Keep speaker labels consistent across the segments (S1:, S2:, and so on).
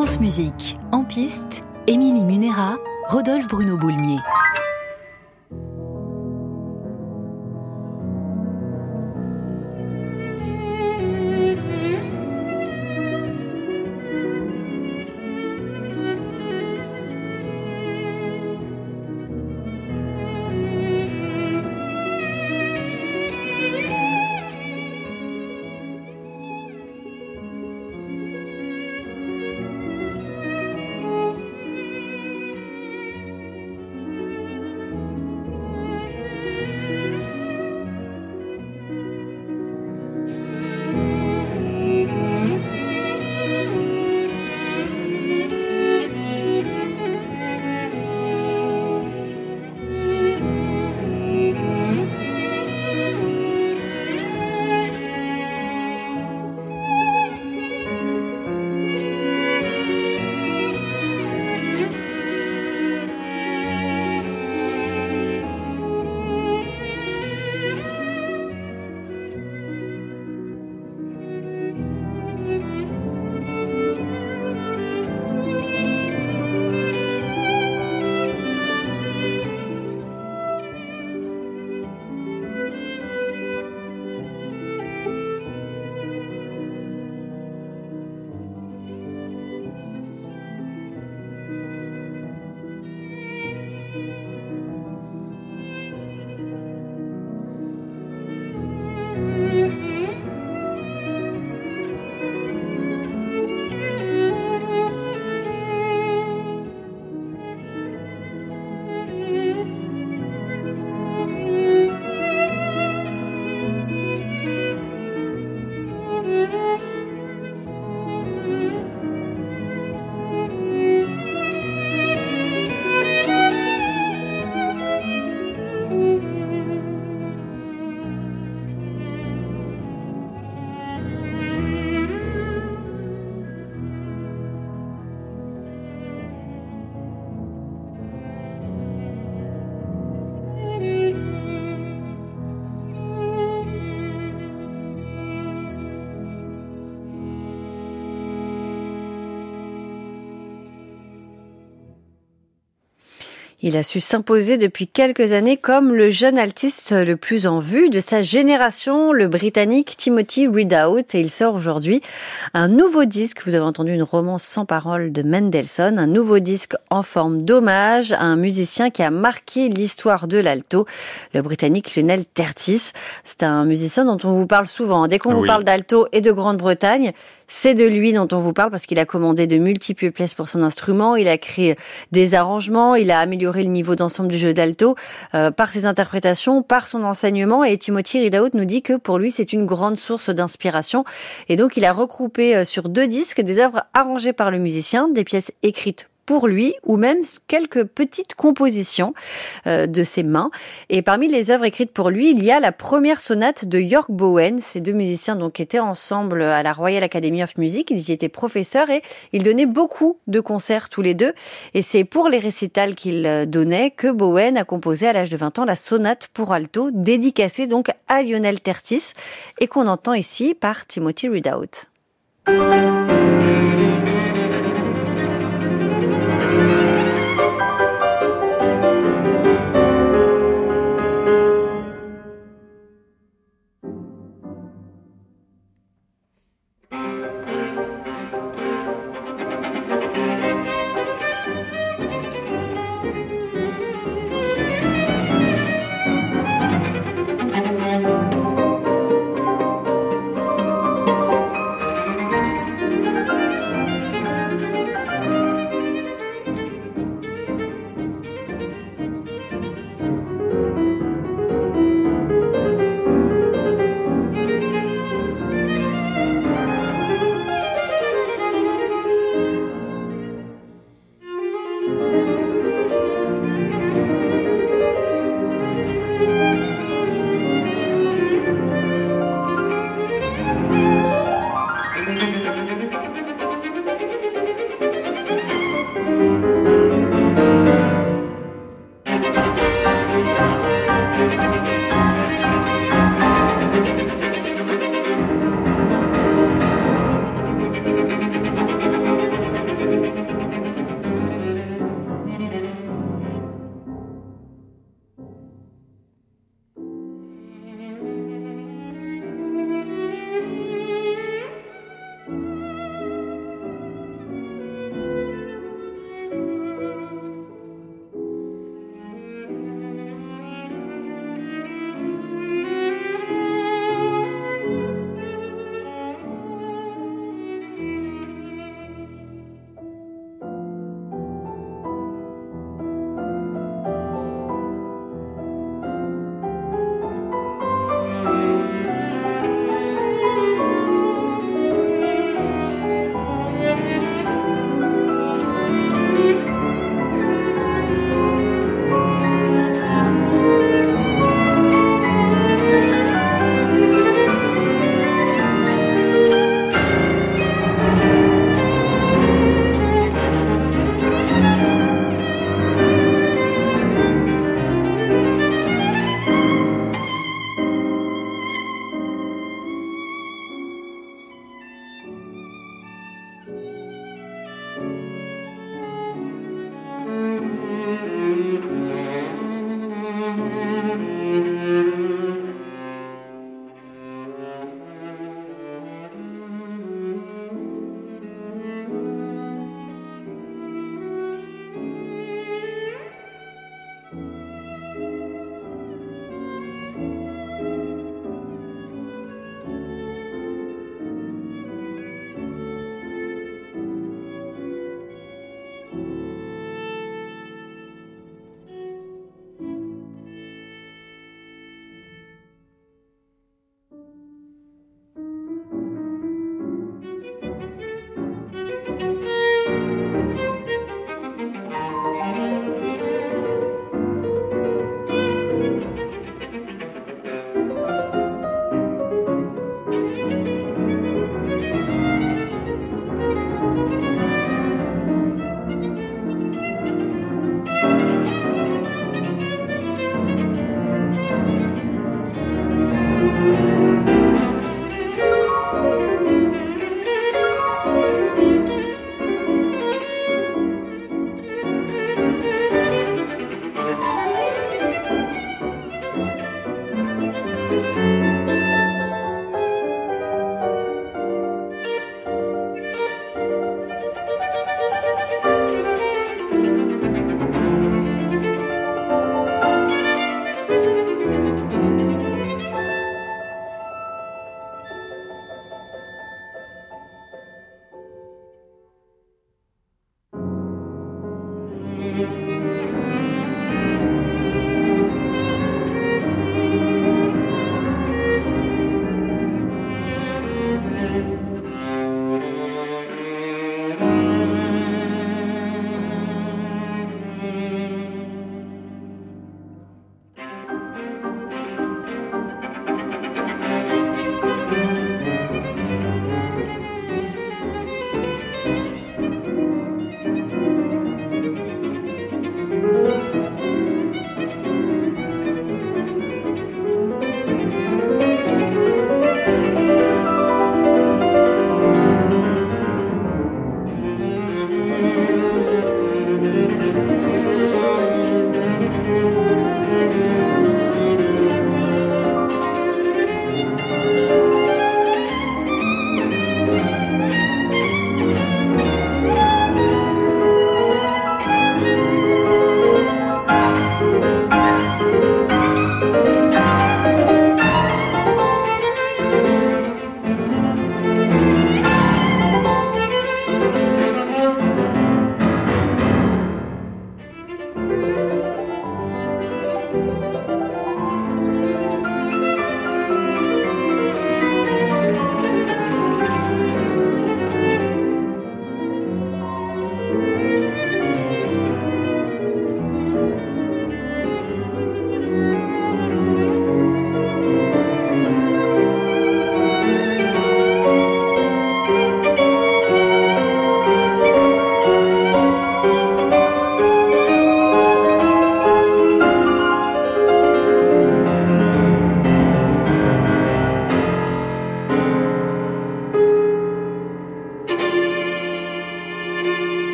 S1: France Musique, en piste, Émilie Munera, Rodolphe Bruno Boulmier.
S2: Il a su s'imposer depuis quelques années comme le jeune altiste le plus en vue de sa génération, le britannique Timothy Ridout. Et il sort aujourd'hui un nouveau disque. Vous avez entendu une romance sans parole de Mendelssohn, un nouveau disque en forme d'hommage à un musicien qui a marqué l'histoire de l'alto, le britannique Lionel Tertis. C'est un musicien dont on vous parle souvent. Dès qu'on vous parle d'alto et de Grande-Bretagne, c'est de lui dont on vous parle parce qu'il a commandé de multiples pièces pour son instrument, il a créé des arrangements, il a amélioré le niveau d'ensemble du jeu d'alto euh, par ses interprétations, par son enseignement. Et Timothy Ridaut nous dit que pour lui, c'est une grande source d'inspiration. Et donc, il a regroupé euh, sur deux disques des œuvres arrangées par le musicien, des pièces écrites pour lui ou même quelques petites compositions euh, de ses mains. Et parmi les œuvres écrites pour lui, il y a la première sonate de York Bowen. Ces deux musiciens donc étaient ensemble à la Royal Academy of Music. Ils y étaient professeurs et ils donnaient beaucoup de concerts tous les deux. Et c'est pour les récitals qu'ils euh, donnaient que Bowen a composé à l'âge de 20 ans la sonate pour alto, dédicacée donc à Lionel Tertis et qu'on entend ici par Timothy Ridout.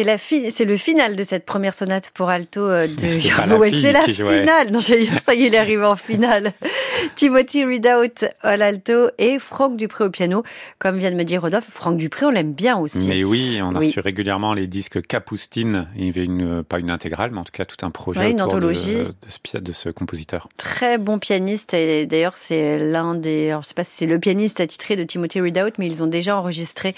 S2: C'est la c'est le final de cette première sonate pour alto euh, de Jörg C'est la finale. Non, j'allais dire ça y est, il est arrivé en finale. Timothy Ridout à l'alto et Franck Dupré au piano. Comme vient de me dire Rodolphe, Franck Dupré, on l'aime bien aussi.
S3: Mais oui, on a reçu régulièrement les disques Capoustine. Il y avait une, pas une intégrale, mais en tout cas tout un projet
S2: une anthologie.
S3: De, de, de, ce compositeur.
S2: Très bon pianiste et d'ailleurs c'est l'un des, alors je sais pas si c'est le pianiste attitré de Timothy Ridout, mais ils ont déjà enregistré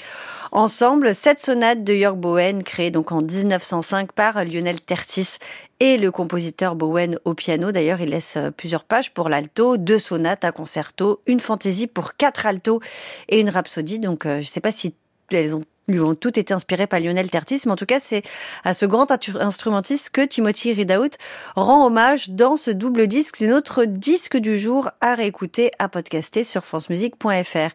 S2: ensemble cette sonate de Jörg Bowen créée donc en 1905 par Lionel Tertis et le compositeur Bowen au piano. D'ailleurs, il laisse euh, plusieurs pages pour l'alto, deux sonates, un concerto, une fantaisie pour quatre altos et une rhapsodie. Donc, euh, je ne sais pas si elles lui ont toutes été inspirées par Lionel Tertis, mais en tout cas, c'est à ce grand instrumentiste que Timothy Ridaout rend hommage dans ce double disque. C'est notre disque du jour à réécouter, à podcaster sur francemusique.fr.